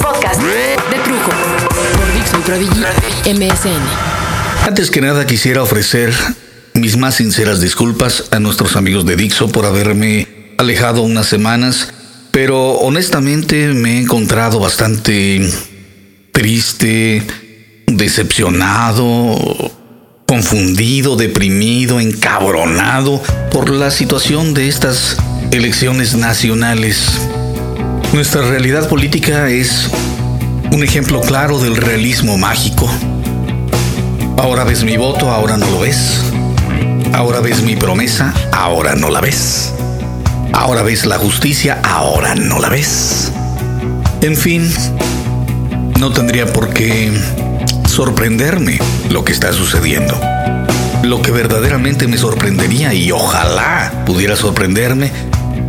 podcast, de Trujo por Dixon Prodigy MSN. Antes que nada quisiera ofrecer mis más sinceras disculpas a nuestros amigos de Dixo por haberme alejado unas semanas, pero honestamente me he encontrado bastante triste, decepcionado, confundido, deprimido, encabronado por la situación de estas elecciones nacionales. Nuestra realidad política es un ejemplo claro del realismo mágico. Ahora ves mi voto, ahora no lo ves. Ahora ves mi promesa, ahora no la ves. Ahora ves la justicia, ahora no la ves. En fin, no tendría por qué sorprenderme lo que está sucediendo. Lo que verdaderamente me sorprendería y ojalá pudiera sorprenderme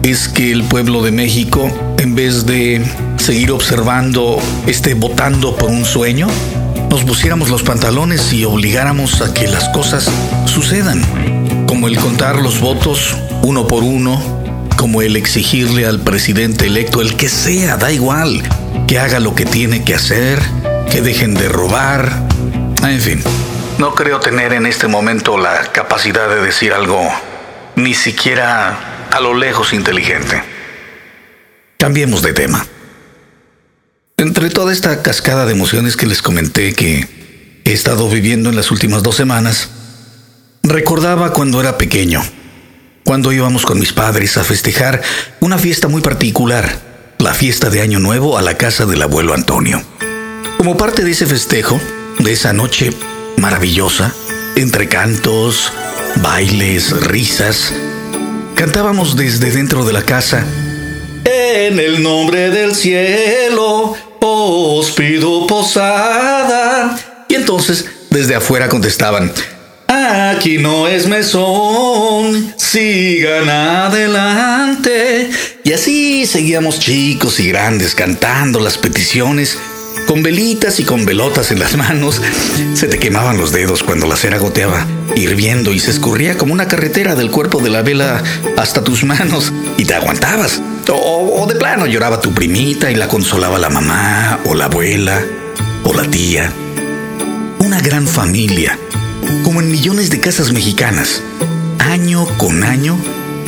es que el pueblo de México, en vez de seguir observando, esté votando por un sueño, nos pusiéramos los pantalones y obligáramos a que las cosas sucedan, como el contar los votos uno por uno, como el exigirle al presidente electo, el que sea, da igual, que haga lo que tiene que hacer, que dejen de robar, en fin. No creo tener en este momento la capacidad de decir algo ni siquiera a lo lejos inteligente. Cambiemos de tema. Entre toda esta cascada de emociones que les comenté que he estado viviendo en las últimas dos semanas, recordaba cuando era pequeño, cuando íbamos con mis padres a festejar una fiesta muy particular, la fiesta de Año Nuevo a la casa del abuelo Antonio. Como parte de ese festejo, de esa noche maravillosa, entre cantos, bailes, risas, cantábamos desde dentro de la casa, En el nombre del cielo os pido posada. Y entonces desde afuera contestaban, Aquí no es mesón, sigan adelante. Y así seguíamos chicos y grandes cantando las peticiones con velitas y con velotas en las manos, se te quemaban los dedos cuando la cera goteaba, hirviendo y se escurría como una carretera del cuerpo de la vela hasta tus manos y te aguantabas. O, de plano lloraba tu primita y la consolaba la mamá o la abuela o la tía. Una gran familia, como en millones de casas mexicanas. Año con año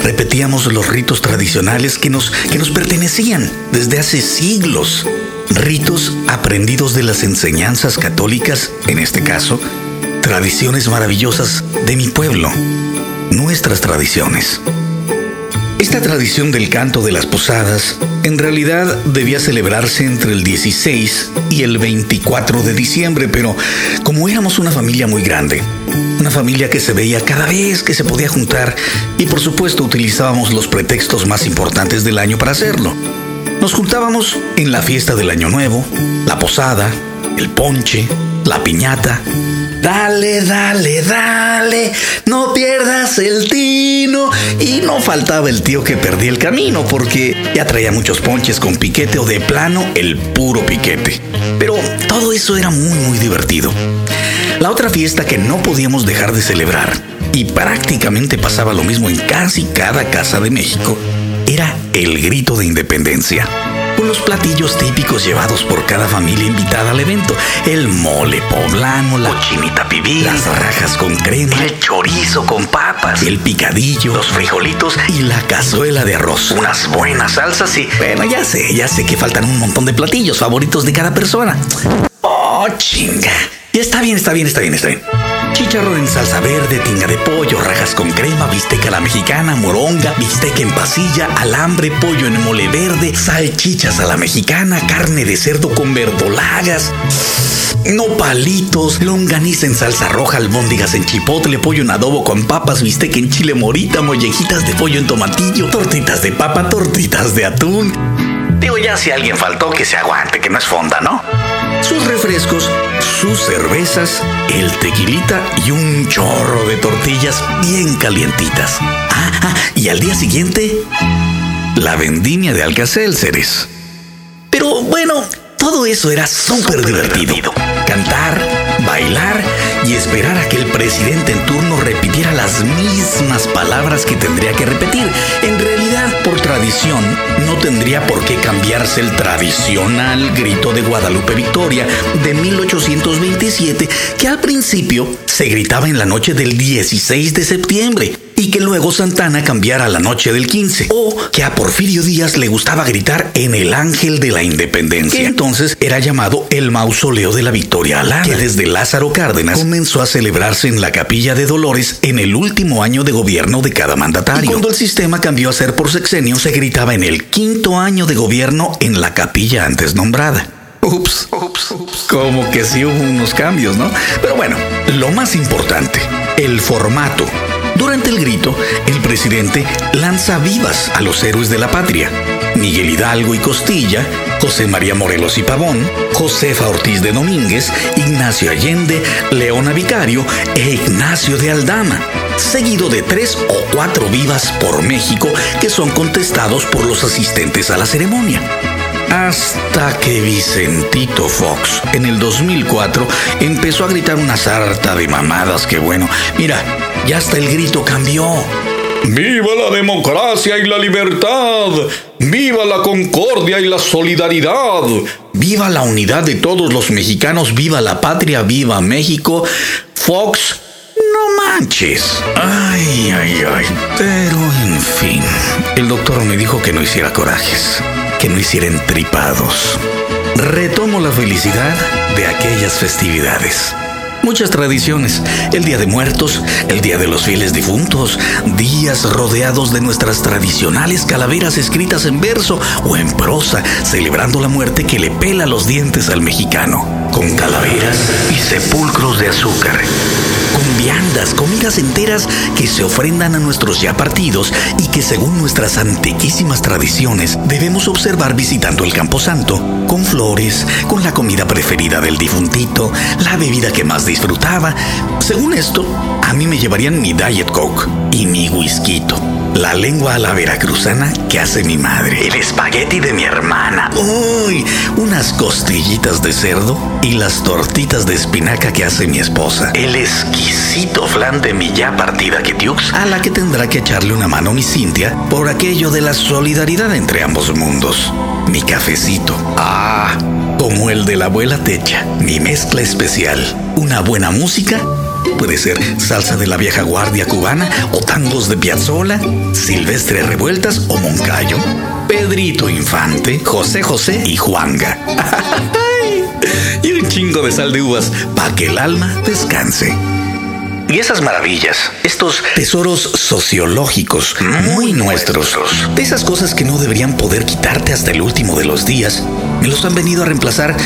repetíamos los ritos tradicionales que nos, que nos pertenecían desde hace siglos ritos aprendidos de las enseñanzas católicas, en este caso, tradiciones maravillosas de mi pueblo, nuestras tradiciones. Esta tradición del canto de las posadas en realidad debía celebrarse entre el 16 y el 24 de diciembre, pero como éramos una familia muy grande, una familia que se veía cada vez que se podía juntar y por supuesto utilizábamos los pretextos más importantes del año para hacerlo. Nos juntábamos en la fiesta del Año Nuevo, la posada, el ponche, la piñata. Dale, dale, dale, no pierdas el tino. Y no faltaba el tío que perdía el camino porque ya traía muchos ponches con piquete o de plano el puro piquete. Pero todo eso era muy, muy divertido. La otra fiesta que no podíamos dejar de celebrar, y prácticamente pasaba lo mismo en casi cada casa de México, era el grito de independencia. Con los platillos típicos llevados por cada familia invitada al evento. El mole poblano, la cochinita pibil, las rajas con crema, el chorizo con papas, el picadillo, los frijolitos y la cazuela de arroz. Unas buenas salsas y... Bueno, ya sé, ya sé que faltan un montón de platillos favoritos de cada persona. Oh, chinga. Y está bien, está bien, está bien, está bien. Chicharrón en salsa verde, tinga de pollo, rajas con crema, bisteca a la mexicana, moronga, bistec en pasilla, alambre, pollo en mole verde, salchichas a la mexicana, carne de cerdo con verdolagas, nopalitos, longaniza en salsa roja, albóndigas en chipotle, pollo en adobo con papas, bistec en chile morita, mollejitas de pollo en tomatillo, tortitas de papa, tortitas de atún. Digo ya si alguien faltó que se aguante, que no es fonda, ¿no? Sus refrescos, sus cervezas, el tequilita y un chorro de tortillas bien calientitas. Ah, ah, y al día siguiente, la vendimia de Alcacélceres. Pero bueno, todo eso era súper divertido. Cantar, bailar y esperar a que el presidente en turno repitiera las mismas palabras que tendría que repetir. En realidad, por tradición, no tendría por qué cambiarse el tradicional grito de Guadalupe Victoria de 1827 que al principio se gritaba en la noche del 16 de septiembre y que luego Santana cambiara la noche del 15. O que a Porfirio Díaz le gustaba gritar en el Ángel de la Independencia. Que entonces era llamado el Mausoleo de la Victoria Alana. Que desde Lázaro Cárdenas comenzó a celebrarse en la Capilla de Dolores en el último año de gobierno de cada mandatario. Y cuando el sistema cambió a ser por sexenio, se gritaba en el quinto año de gobierno en la capilla antes nombrada. Ups, ups, ups. Como que sí hubo unos cambios, ¿no? Pero bueno, lo más importante, el formato. Durante el grito, el presidente lanza vivas a los héroes de la patria. Miguel Hidalgo y Costilla, José María Morelos y Pavón, Josefa Ortiz de Domínguez, Ignacio Allende, Leona Vicario e Ignacio de Aldama, seguido de tres o cuatro vivas por México que son contestados por los asistentes a la ceremonia. Hasta que Vicentito Fox en el 2004 empezó a gritar una sarta de mamadas que bueno, mira, ya hasta el grito cambió. ¡Viva la democracia y la libertad! ¡Viva la concordia y la solidaridad! ¡Viva la unidad de todos los mexicanos! ¡Viva la patria! ¡Viva México! Fox, no manches. Ay, ay, ay. Pero, en fin, el doctor me dijo que no hiciera corajes, que no hiciera entripados. Retomo la felicidad de aquellas festividades muchas tradiciones. El Día de Muertos, el Día de los Fieles Difuntos, días rodeados de nuestras tradicionales calaveras escritas en verso o en prosa, celebrando la muerte que le pela los dientes al mexicano, con calaveras y sepulcros de azúcar viandas, comidas enteras que se ofrendan a nuestros ya partidos y que según nuestras antiquísimas tradiciones debemos observar visitando el Camposanto, con flores, con la comida preferida del difuntito, la bebida que más disfrutaba. Según esto, a mí me llevarían mi Diet Coke y mi whisky la lengua a la veracruzana que hace mi madre, el espagueti de mi hermana, uy, unas costillitas de cerdo y las tortitas de espinaca que hace mi esposa, el exquisito flan de mi ya partida Ketiux, a la que tendrá que echarle una mano mi Cintia por aquello de la solidaridad entre ambos mundos, mi cafecito, ah, como el de la abuela Techa, mi mezcla especial, una buena música Puede ser salsa de la vieja guardia cubana o tangos de Piazzola, Silvestre Revueltas o Moncayo, Pedrito Infante, José José y Juanga. y un chingo de sal de uvas para que el alma descanse. Y esas maravillas, estos tesoros sociológicos muy nuestros, de esas cosas que no deberían poder quitarte hasta el último de los días, me los han venido a reemplazar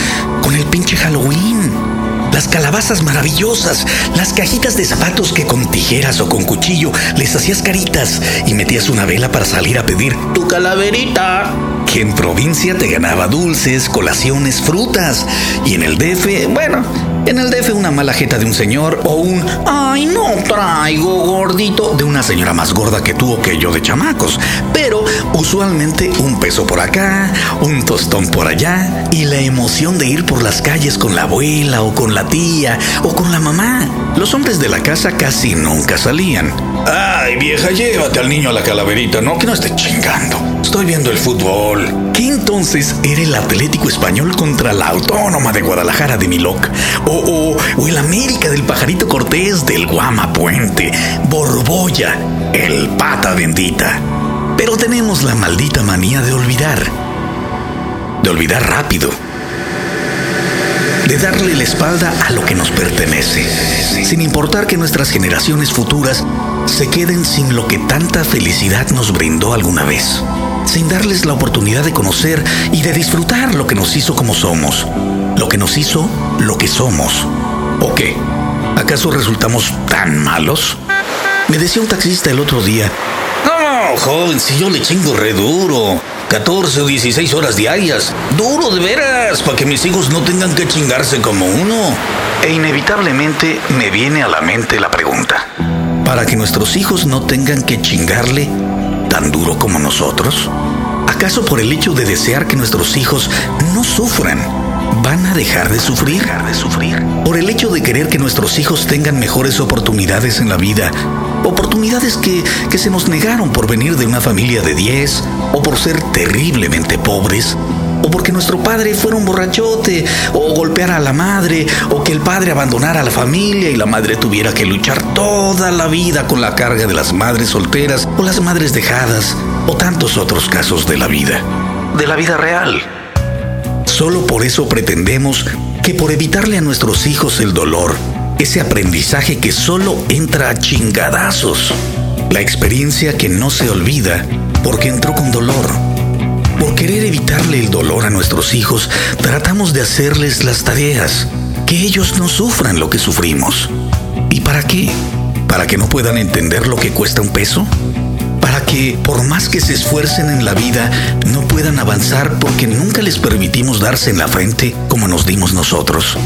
con el pinche Halloween las calabazas maravillosas, las cajitas de zapatos que con tijeras o con cuchillo les hacías caritas y metías una vela para salir a pedir tu calaverita. Que en provincia te ganaba dulces, colaciones, frutas. Y en el DF, bueno, en el DF una mala jeta de un señor o un ay no traigo gordito de una señora más gorda que tú o que yo de chamacos. Pero usualmente un peso por acá, un tostón por allá y la emoción de ir por las calles con la abuela o con la tía o con la mamá. Los hombres de la casa casi nunca salían. Ay vieja, llévate al niño a la calaverita, no que no esté chingando. Estoy viendo el fútbol. ¿Qué entonces era el Atlético Español contra la Autónoma de Guadalajara de Miloc? O, o, el América del Pajarito Cortés del Guama Puente. Borbolla, el pata bendita. Pero tenemos la maldita manía de olvidar. De olvidar rápido. De darle la espalda a lo que nos pertenece. Sin importar que nuestras generaciones futuras se queden sin lo que tanta felicidad nos brindó alguna vez sin darles la oportunidad de conocer y de disfrutar lo que nos hizo como somos, lo que nos hizo lo que somos. ¿O qué? ¿Acaso resultamos tan malos? Me decía un taxista el otro día, no, joven, si yo le chingo re duro. 14 o 16 horas diarias. Duro de veras, para que mis hijos no tengan que chingarse como uno. E inevitablemente me viene a la mente la pregunta. ¿Para que nuestros hijos no tengan que chingarle tan duro como nosotros? ¿Acaso por el hecho de desear que nuestros hijos no sufran, van a dejar de sufrir, de sufrir. Por el hecho de querer que nuestros hijos tengan mejores oportunidades en la vida, oportunidades que, que se nos negaron por venir de una familia de 10 o por ser terriblemente pobres o porque nuestro padre fuera un borrachote, o golpeara a la madre, o que el padre abandonara a la familia y la madre tuviera que luchar toda la vida con la carga de las madres solteras o las madres dejadas, o tantos otros casos de la vida, de la vida real. Solo por eso pretendemos que por evitarle a nuestros hijos el dolor, ese aprendizaje que solo entra a chingadazos, la experiencia que no se olvida porque entró con dolor. Querer evitarle el dolor a nuestros hijos, tratamos de hacerles las tareas, que ellos no sufran lo que sufrimos. ¿Y para qué? ¿Para que no puedan entender lo que cuesta un peso? para que, por más que se esfuercen en la vida, no puedan avanzar porque nunca les permitimos darse en la frente como nos dimos nosotros.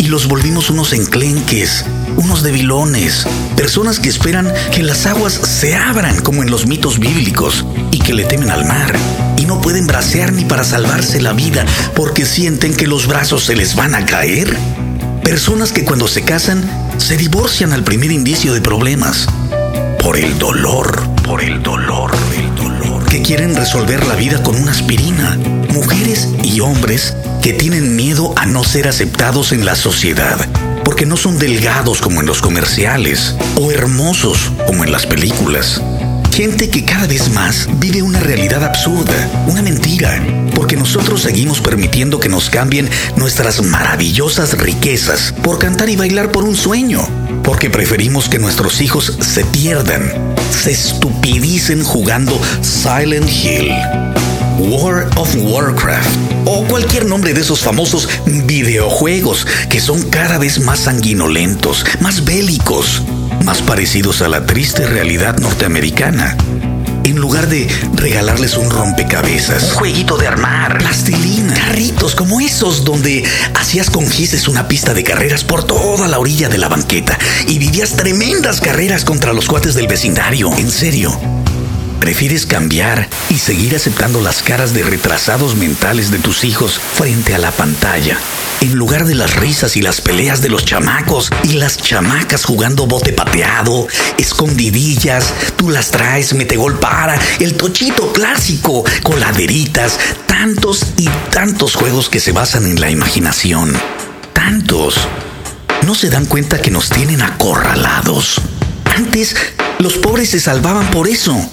Y los volvimos unos enclenques, unos debilones, personas que esperan que las aguas se abran como en los mitos bíblicos y que le temen al mar y no pueden bracear ni para salvarse la vida porque sienten que los brazos se les van a caer. Personas que cuando se casan se divorcian al primer indicio de problemas por el dolor, por el dolor, el dolor. Que quieren resolver la vida con una aspirina. Mujeres y hombres que tienen miedo a no ser aceptados en la sociedad, porque no son delgados como en los comerciales o hermosos como en las películas. Gente que cada vez más vive una realidad absurda, una mentira, porque nosotros seguimos permitiendo que nos cambien nuestras maravillosas riquezas por cantar y bailar por un sueño, porque preferimos que nuestros hijos se pierdan, se estupidicen jugando Silent Hill. War of Warcraft o cualquier nombre de esos famosos videojuegos que son cada vez más sanguinolentos, más bélicos, más parecidos a la triste realidad norteamericana. En lugar de regalarles un rompecabezas, un jueguito de armar, plastilina, carritos como esos donde hacías con gises una pista de carreras por toda la orilla de la banqueta y vivías tremendas carreras contra los cuates del vecindario. En serio, prefieres cambiar y seguir aceptando las caras de retrasados mentales de tus hijos frente a la pantalla, en lugar de las risas y las peleas de los chamacos y las chamacas jugando bote pateado, escondidillas, tú las traes, mete gol para, el tochito clásico, coladeritas, tantos y tantos juegos que se basan en la imaginación. Tantos. No se dan cuenta que nos tienen acorralados. Antes, los pobres se salvaban por eso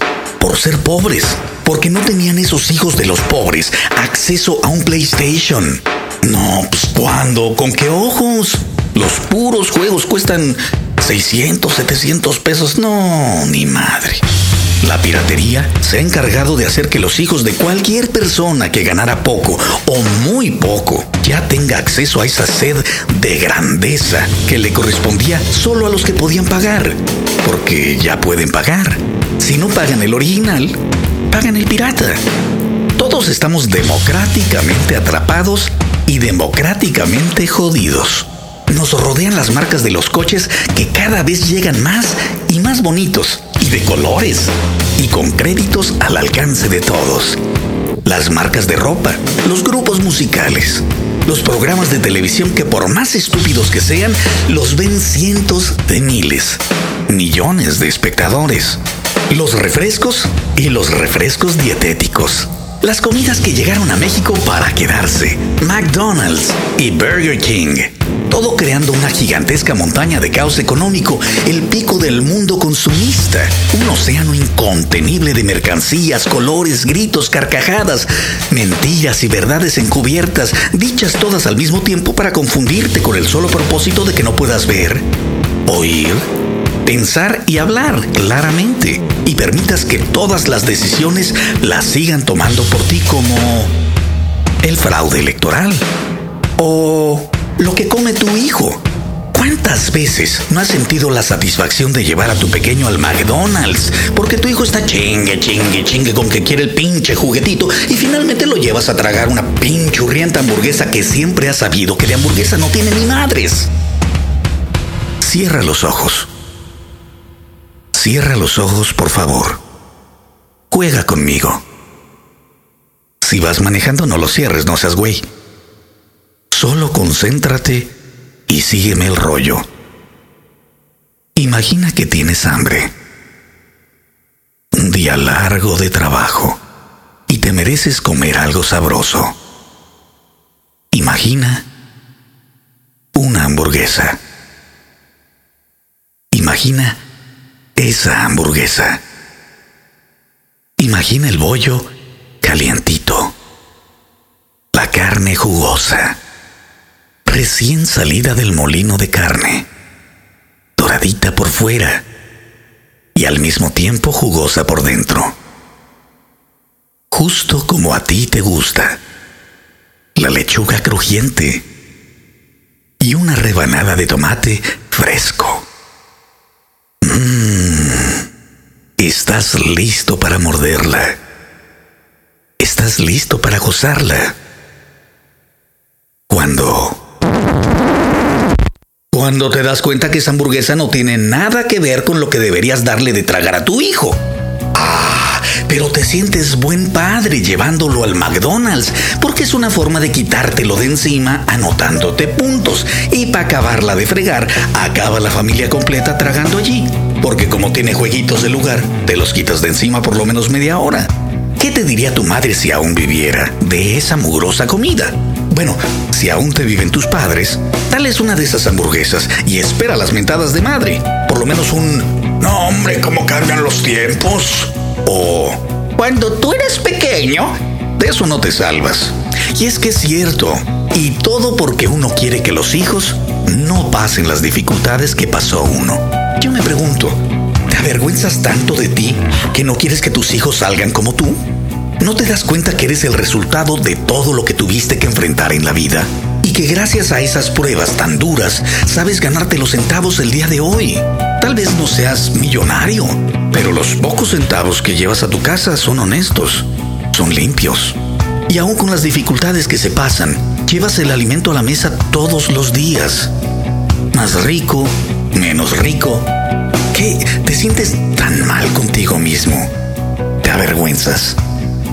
por ser pobres, porque no tenían esos hijos de los pobres acceso a un PlayStation. No, pues ¿cuándo? ¿Con qué ojos? Los puros juegos cuestan 600, 700 pesos. No, ni madre. La piratería se ha encargado de hacer que los hijos de cualquier persona que ganara poco o muy poco ya tenga acceso a esa sed de grandeza que le correspondía solo a los que podían pagar, porque ya pueden pagar. Si no pagan el original, pagan el pirata. Todos estamos democráticamente atrapados y democráticamente jodidos. Nos rodean las marcas de los coches que cada vez llegan más y más bonitos y de colores y con créditos al alcance de todos. Las marcas de ropa, los grupos musicales, los programas de televisión que por más estúpidos que sean, los ven cientos de miles, millones de espectadores. Los refrescos y los refrescos dietéticos. Las comidas que llegaron a México para quedarse. McDonald's y Burger King todo creando una gigantesca montaña de caos económico, el pico del mundo consumista, un océano incontenible de mercancías, colores, gritos, carcajadas, mentiras y verdades encubiertas, dichas todas al mismo tiempo para confundirte con el solo propósito de que no puedas ver, oír, pensar y hablar claramente y permitas que todas las decisiones las sigan tomando por ti como el fraude electoral o lo que come tu hijo. ¿Cuántas veces no has sentido la satisfacción de llevar a tu pequeño al McDonald's? Porque tu hijo está chingue, chingue, chingue con que quiere el pinche juguetito y finalmente lo llevas a tragar una pinchurrienta hamburguesa que siempre has sabido que de hamburguesa no tiene ni madres. Cierra los ojos. Cierra los ojos, por favor. Juega conmigo. Si vas manejando, no lo cierres, no seas güey. Solo concéntrate y sígueme el rollo. Imagina que tienes hambre. Un día largo de trabajo y te mereces comer algo sabroso. Imagina una hamburguesa. Imagina esa hamburguesa. Imagina el bollo calientito. La carne jugosa. Recién salida del molino de carne. Doradita por fuera. Y al mismo tiempo jugosa por dentro. Justo como a ti te gusta. La lechuga crujiente. Y una rebanada de tomate fresco. Estás listo para morderla. Estás listo para gozarla. Cuando... Cuando te das cuenta que esa hamburguesa no tiene nada que ver con lo que deberías darle de tragar a tu hijo. Ah, pero te sientes buen padre llevándolo al McDonald's, porque es una forma de quitártelo de encima anotándote puntos. Y para acabarla de fregar, acaba la familia completa tragando allí porque como tiene jueguitos de lugar, te los quitas de encima por lo menos media hora. ¿Qué te diría tu madre si aún viviera de esa mugrosa comida? Bueno, si aún te viven tus padres, dales una de esas hamburguesas y espera las mentadas de madre. Por lo menos un... No, hombre, ¿cómo cambian los tiempos? O... Cuando tú eres pequeño, de eso no te salvas. Y es que es cierto, y todo porque uno quiere que los hijos no pasen las dificultades que pasó uno. Yo me pregunto, ¿te avergüenzas tanto de ti que no quieres que tus hijos salgan como tú? ¿No te das cuenta que eres el resultado de todo lo que tuviste que enfrentar en la vida? Y que gracias a esas pruebas tan duras sabes ganarte los centavos el día de hoy. Tal vez no seas millonario, pero los pocos centavos que llevas a tu casa son honestos, son limpios. Y aún con las dificultades que se pasan, llevas el alimento a la mesa todos los días. Más rico, menos rico. ¿Qué? ¿Te sientes tan mal contigo mismo? ¿Te avergüenzas?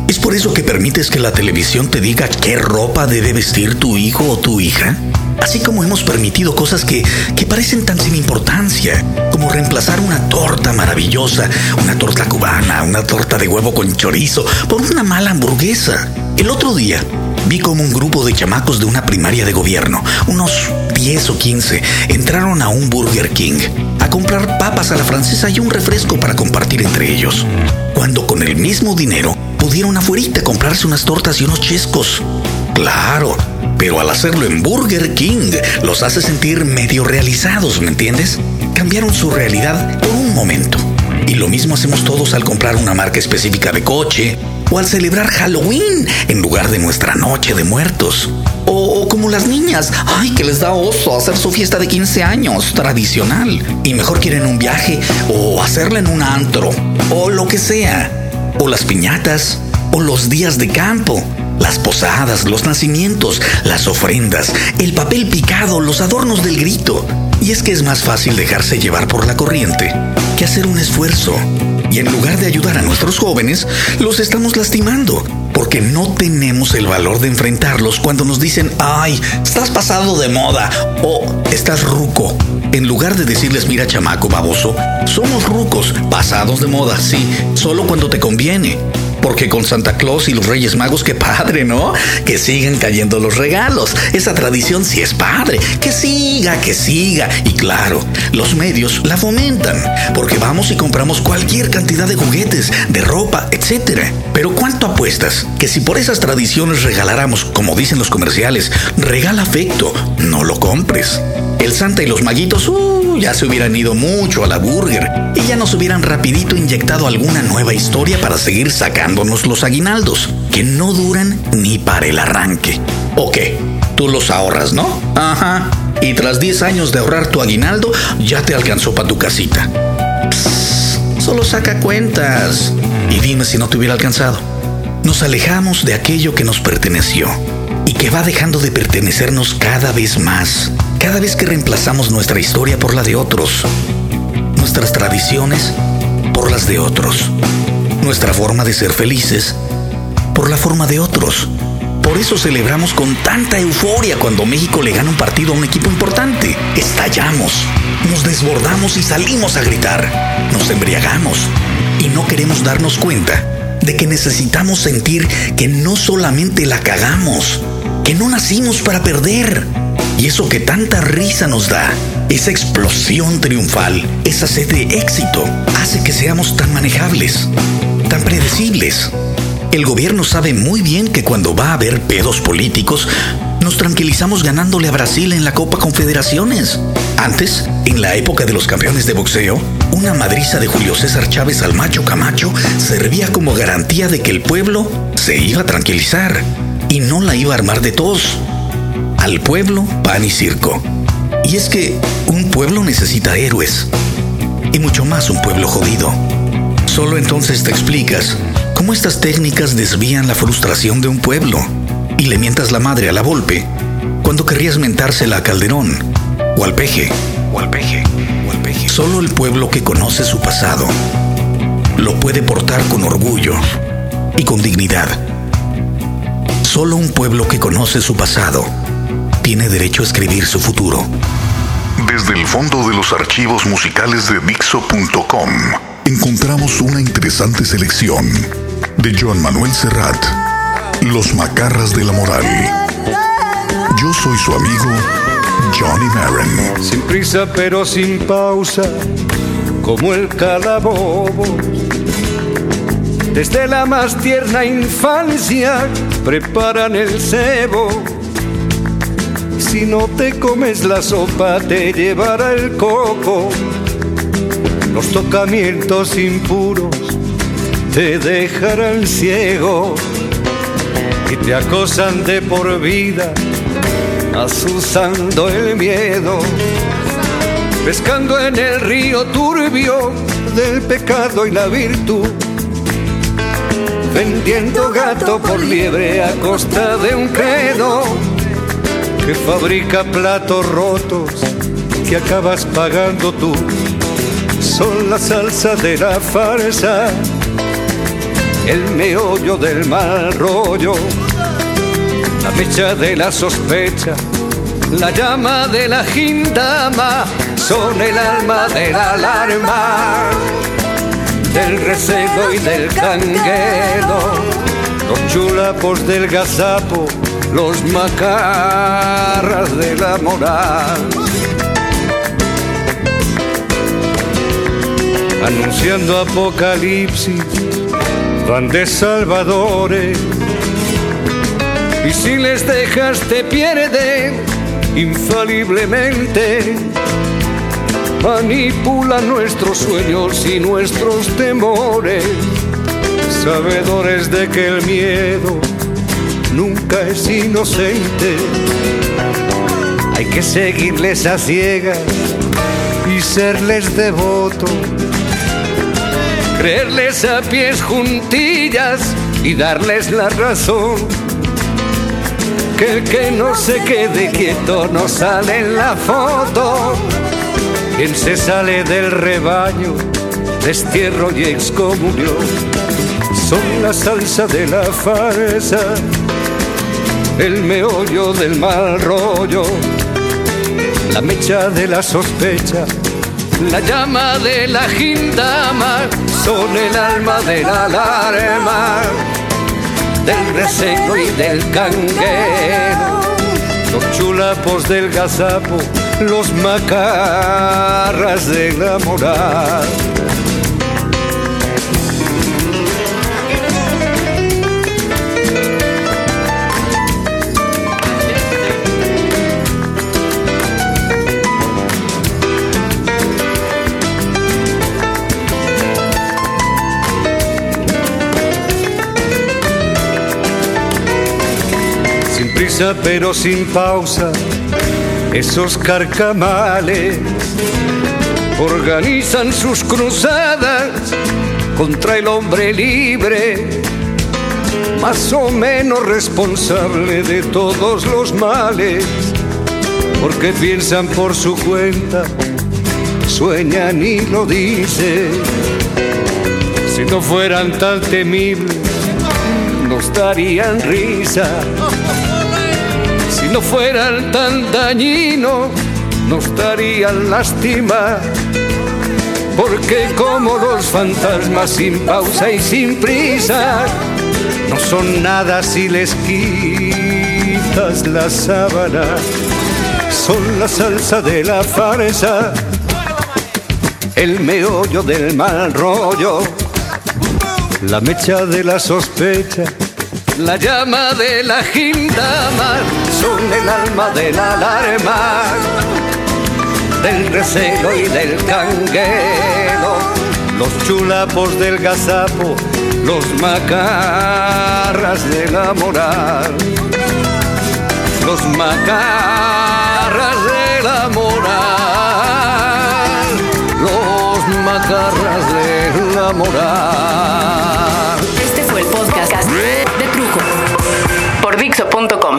¿Es por eso que permites que la televisión te diga qué ropa debe vestir tu hijo o tu hija? Así como hemos permitido cosas que, que parecen tan sin importancia, como reemplazar una torta maravillosa, una torta cubana, una torta de huevo con chorizo, por una mala hamburguesa. El otro día vi como un grupo de chamacos de una primaria de gobierno, unos 10 o 15, entraron a un Burger King a comprar papas a la francesa y un refresco para compartir entre ellos. Cuando con el mismo dinero pudieron afuera comprarse unas tortas y unos chescos. Claro, pero al hacerlo en Burger King los hace sentir medio realizados, ¿me entiendes? Cambiaron su realidad por un momento. Y lo mismo hacemos todos al comprar una marca específica de coche o al celebrar Halloween en lugar de nuestra noche de muertos. O, como las niñas, ay, que les da oso hacer su fiesta de 15 años tradicional y mejor quieren un viaje o hacerla en un antro o lo que sea. O las piñatas o los días de campo las posadas, los nacimientos, las ofrendas, el papel picado, los adornos del grito. Y es que es más fácil dejarse llevar por la corriente que hacer un esfuerzo. Y en lugar de ayudar a nuestros jóvenes, los estamos lastimando, porque no tenemos el valor de enfrentarlos cuando nos dicen, ay, estás pasado de moda o estás ruco. En lugar de decirles, mira chamaco baboso, somos rucos, pasados de moda, sí, solo cuando te conviene. Porque con Santa Claus y los Reyes Magos, qué padre, ¿no? Que sigan cayendo los regalos. Esa tradición sí es padre. Que siga, que siga. Y claro, los medios la fomentan. Porque vamos y compramos cualquier cantidad de juguetes, de ropa, etc. Pero ¿cuánto apuestas? Que si por esas tradiciones regaláramos, como dicen los comerciales, regala afecto, no lo compres. El Santa y los maguitos, uh, ya se hubieran ido mucho a la burger y ya nos hubieran rapidito inyectado alguna nueva historia para seguir sacándonos los aguinaldos, que no duran ni para el arranque. ¿O qué? Tú los ahorras, ¿no? Ajá. Y tras 10 años de ahorrar tu aguinaldo, ya te alcanzó para tu casita. solo saca cuentas. Y dime si no te hubiera alcanzado. Nos alejamos de aquello que nos perteneció y que va dejando de pertenecernos cada vez más, cada vez que reemplazamos nuestra historia por la de otros, nuestras tradiciones por las de otros, nuestra forma de ser felices por la forma de otros, Por eso celebramos con tanta euforia cuando México le gana un partido a un equipo importante. Estallamos, nos desbordamos y salimos a gritar. Nos embriagamos y no queremos darnos cuenta de que necesitamos sentir que no solamente la cagamos, que no nacimos para perder. Y eso que tanta risa nos da, esa explosión triunfal, esa sed de éxito, hace que seamos tan manejables, tan predecibles el gobierno sabe muy bien que cuando va a haber pedos políticos, nos tranquilizamos ganándole a Brasil en la Copa Confederaciones. Antes, en la época de los campeones de boxeo, una madriza de Julio César Chávez al macho Camacho servía como garantía de que el pueblo se iba a tranquilizar y no la iba a armar de tos. Al pueblo, pan y circo. Y es que un pueblo necesita héroes. Y mucho más un pueblo jodido. Solo entonces te explicas cómo estas técnicas desvían la frustración de un pueblo y le mientas la madre a la Volpe cuando querrías mentársela a Calderón o al Peje. Solo el pueblo que conoce su pasado lo puede portar con orgullo y con dignidad. Solo un pueblo que conoce su pasado tiene derecho a escribir su futuro. Desde el fondo de los archivos musicales de Dixo.com encontramos una interesante selección de Joan Manuel Serrat, Los Macarras de la Moral. Yo soy su amigo Johnny Marin. Sin prisa pero sin pausa, como el calabobo. Desde la más tierna infancia preparan el cebo. Si no te comes la sopa, te llevará el coco. Los tocamientos impuros te dejarán ciego y te acosan de por vida, asusando el miedo, pescando en el río turbio del pecado y la virtud, vendiendo gato por liebre a costa de un credo que fabrica platos rotos que acabas pagando tú. Son la salsa de la farsa el meollo del mal rollo, la mecha de la sospecha, la llama de la gindama, son el alma de la alarma, del recebo y del canguero, los chulapos del gazapo, los macarras de la moral. Anunciando apocalipsis van de salvadores. Y si les dejas te pierden infaliblemente. Manipulan nuestros sueños y nuestros temores, sabedores de que el miedo nunca es inocente. Hay que seguirles a ciegas y serles devotos creerles a pies juntillas y darles la razón. Que el que no se quede quieto no sale en la foto. Quien se sale del rebaño, destierro y excomunión. Son la salsa de la farsa, el meollo del mal rollo, la mecha de la sospecha, la llama de la gindama son el alma de la alarma, del reseco y del canguero, los chulapos del gazapo, los macarras de la moral. Pero sin pausa, esos carcamales organizan sus cruzadas contra el hombre libre, más o menos responsable de todos los males, porque piensan por su cuenta, sueñan y lo dicen. Si no fueran tan temibles, nos darían risa. No fueran tan dañinos, nos darían lástima. Porque como los fantasmas sin pausa y sin prisa, no son nada si les quitas la sábana. Son la salsa de la farsa, el meollo del mal rollo la mecha de la sospecha, la llama de la gindama, son el alma de la alarma, del recelo y del canguelo, los chulapos del gazapo, los macarras de la moral, los macarras de la moral, los macarras de la moral por